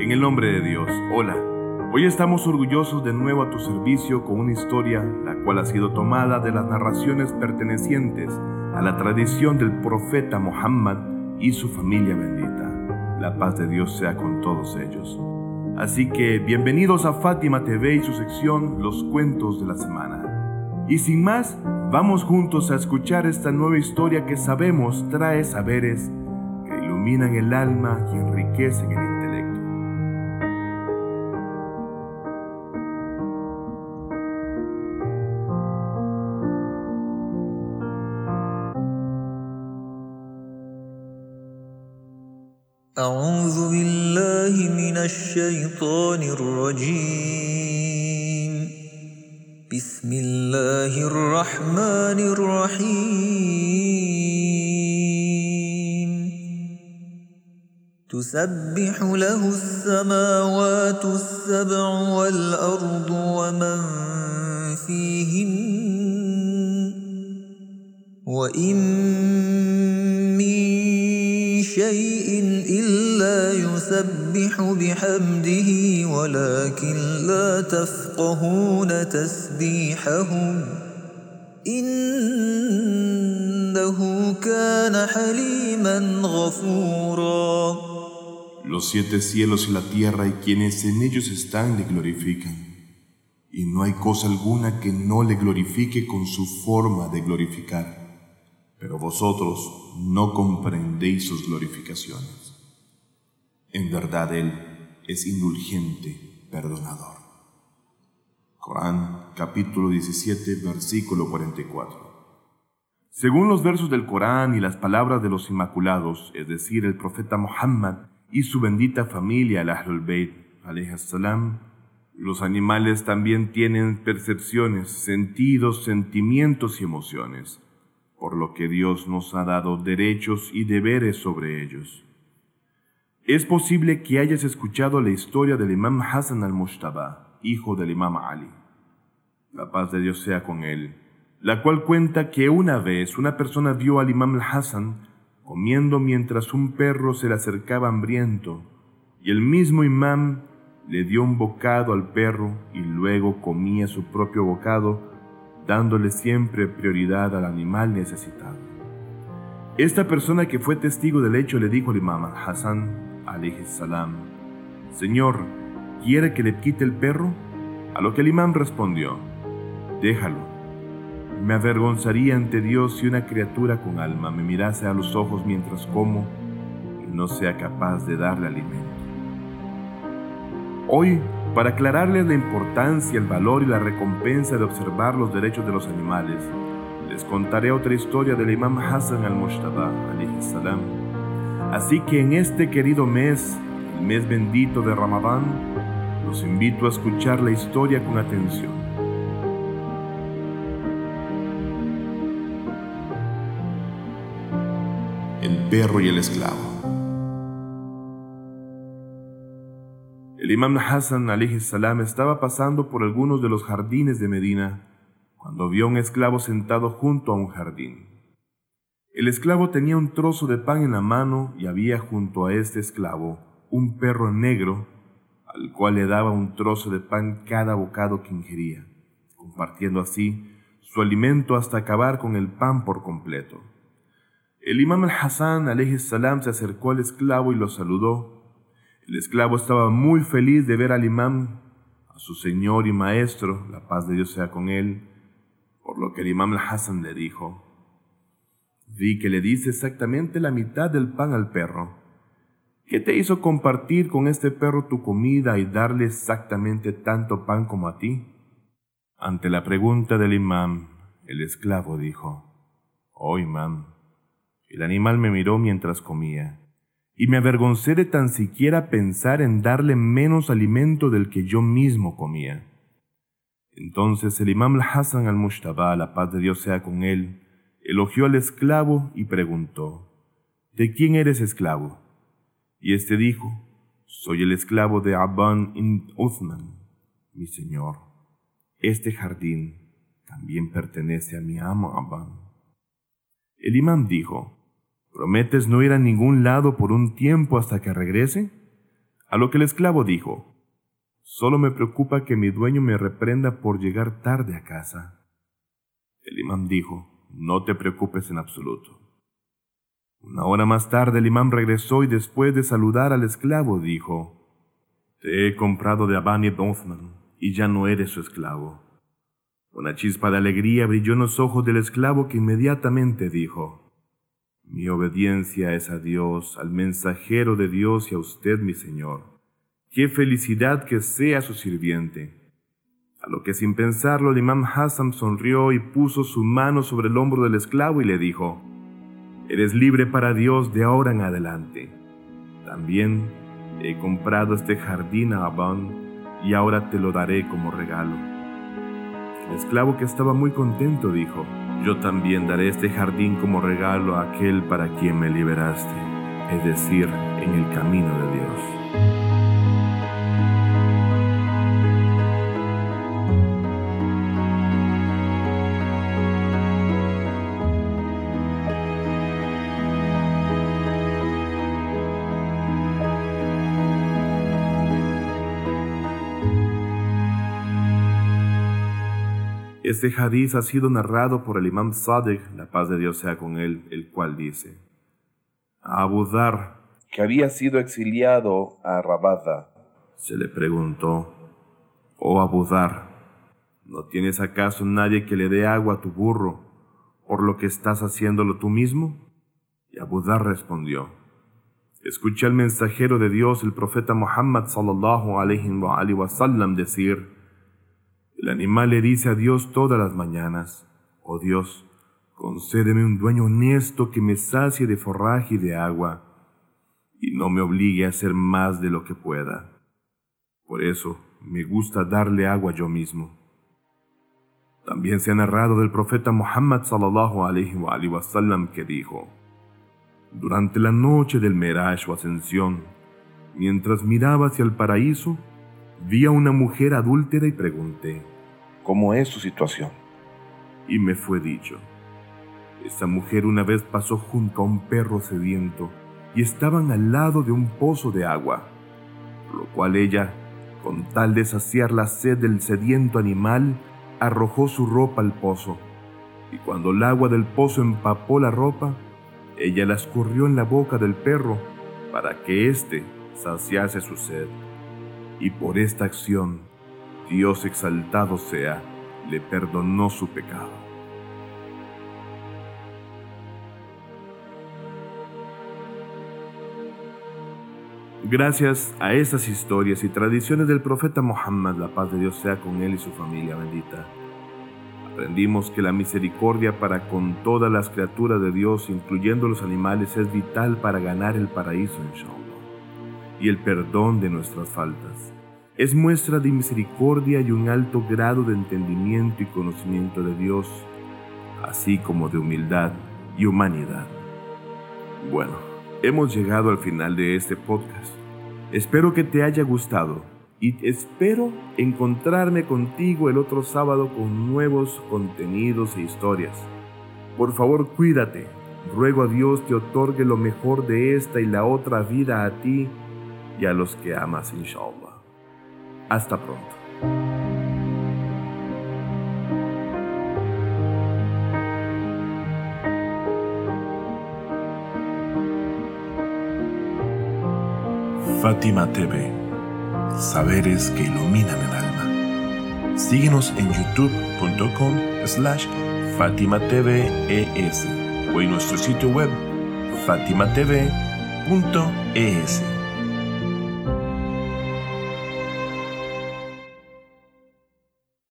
En el nombre de Dios, hola. Hoy estamos orgullosos de nuevo a tu servicio con una historia la cual ha sido tomada de las narraciones pertenecientes a la tradición del profeta Muhammad y su familia bendita. La paz de Dios sea con todos ellos. Así que bienvenidos a Fátima TV y su sección Los Cuentos de la Semana. Y sin más, vamos juntos a escuchar esta nueva historia que sabemos trae saberes que iluminan el alma y enriquecen el الشيطان الرجيم. بسم الله الرحمن الرحيم. تسبح له السماوات السبع والأرض ومن فيهن. وإن من شيء يسبح بحمده ولكن لا تفقهون تسبيحهم إنه كان حليما غفورا Los siete cielos y la tierra y quienes en ellos están le glorifican. Y no hay cosa alguna que no le glorifique con su forma de glorificar. Pero vosotros no comprendéis sus glorificaciones. En verdad Él es indulgente, perdonador. Corán capítulo 17 versículo 44. Según los versos del Corán y las palabras de los Inmaculados, es decir, el profeta Muhammad y su bendita familia, el Ahlul Bayt, los animales también tienen percepciones, sentidos, sentimientos y emociones, por lo que Dios nos ha dado derechos y deberes sobre ellos. Es posible que hayas escuchado la historia del Imam Hassan al-Mushtaba, hijo del Imam Ali. La paz de Dios sea con él, la cual cuenta que una vez una persona vio al Imam al-Hassan comiendo mientras un perro se le acercaba hambriento, y el mismo Imam le dio un bocado al perro y luego comía su propio bocado, dándole siempre prioridad al animal necesitado. Esta persona que fue testigo del hecho le dijo al Imam al-Hassan, salam, Señor, ¿quiere que le quite el perro? A lo que el imam respondió, déjalo. Me avergonzaría ante Dios si una criatura con alma me mirase a los ojos mientras como y no sea capaz de darle alimento. Hoy, para aclararles la importancia, el valor y la recompensa de observar los derechos de los animales, les contaré otra historia del imam Hassan al-Mushtaba, salam. Así que en este querido mes, el mes bendito de Ramadán, los invito a escuchar la historia con atención. El perro y el esclavo. El imam Hassan salam estaba pasando por algunos de los jardines de Medina cuando vio a un esclavo sentado junto a un jardín. El esclavo tenía un trozo de pan en la mano y había junto a este esclavo un perro negro al cual le daba un trozo de pan cada bocado que ingería, compartiendo así su alimento hasta acabar con el pan por completo. El imam al-Hassan salam se acercó al esclavo y lo saludó. El esclavo estaba muy feliz de ver al imam, a su señor y maestro, la paz de Dios sea con él, por lo que el imam al-Hassan le dijo, Vi que le diste exactamente la mitad del pan al perro. ¿Qué te hizo compartir con este perro tu comida y darle exactamente tanto pan como a ti? Ante la pregunta del imam, el esclavo dijo, Oh imam, el animal me miró mientras comía, y me avergoncé de tan siquiera pensar en darle menos alimento del que yo mismo comía. Entonces el imam al-Hassan al-Mushtaba, la paz de Dios sea con él, elogió al esclavo y preguntó, ¿De quién eres esclavo? Y éste dijo, soy el esclavo de Aban ibn Uthman, mi señor. Este jardín también pertenece a mi amo Aban. El imam dijo, ¿prometes no ir a ningún lado por un tiempo hasta que regrese? A lo que el esclavo dijo, Solo me preocupa que mi dueño me reprenda por llegar tarde a casa. El imán dijo, No te preocupes en absoluto. Una hora más tarde el imán regresó y después de saludar al esclavo dijo, Te he comprado de Abani ibn y ya no eres su esclavo. Una chispa de alegría brilló en los ojos del esclavo que inmediatamente dijo, Mi obediencia es a Dios, al mensajero de Dios y a usted, mi Señor. Qué felicidad que sea su sirviente. A lo que sin pensarlo el imam Hassan sonrió y puso su mano sobre el hombro del esclavo y le dijo, Eres libre para Dios de ahora en adelante. También he comprado este jardín a Abán y ahora te lo daré como regalo. El esclavo que estaba muy contento dijo, yo también daré este jardín como regalo a aquel para quien me liberaste, es decir, en el camino de Dios. Este hadiz ha sido narrado por el imam Sadek, la paz de Dios sea con él, el cual dice, Abu Dhar, que había sido exiliado a Rabada, se le preguntó, Oh Abu Dhar, ¿no tienes acaso nadie que le dé agua a tu burro, por lo que estás haciéndolo tú mismo? Y Abu Dhar respondió, Escuché al mensajero de Dios, el profeta Muhammad sallallahu alayhi wa sallam, decir, el animal le dice a Dios todas las mañanas, Oh Dios, concédeme un dueño honesto que me sacie de forraje y de agua, y no me obligue a hacer más de lo que pueda. Por eso me gusta darle agua yo mismo. También se ha narrado del profeta Muhammad sallallahu alaihi wa sallam que dijo: Durante la noche del Meraj o ascensión, mientras miraba hacia el paraíso, vi a una mujer adúltera y pregunté: cómo es su situación. Y me fue dicho, esa mujer una vez pasó junto a un perro sediento y estaban al lado de un pozo de agua, lo cual ella, con tal de saciar la sed del sediento animal, arrojó su ropa al pozo, y cuando el agua del pozo empapó la ropa, ella la escurrió en la boca del perro para que éste saciase su sed. Y por esta acción Dios exaltado sea, le perdonó su pecado. Gracias a estas historias y tradiciones del profeta Muhammad, la paz de Dios sea con él y su familia bendita, aprendimos que la misericordia para con todas las criaturas de Dios, incluyendo los animales, es vital para ganar el paraíso, inshallah, y el perdón de nuestras faltas es muestra de misericordia y un alto grado de entendimiento y conocimiento de Dios, así como de humildad y humanidad. Bueno, hemos llegado al final de este podcast. Espero que te haya gustado y espero encontrarme contigo el otro sábado con nuevos contenidos e historias. Por favor, cuídate. Ruego a Dios te otorgue lo mejor de esta y la otra vida a ti y a los que amas, inshallah. Hasta pronto. Fátima TV, saberes que iluminan el alma. Síguenos en youtube.com slash Fátima o en nuestro sitio web fatimatv.es.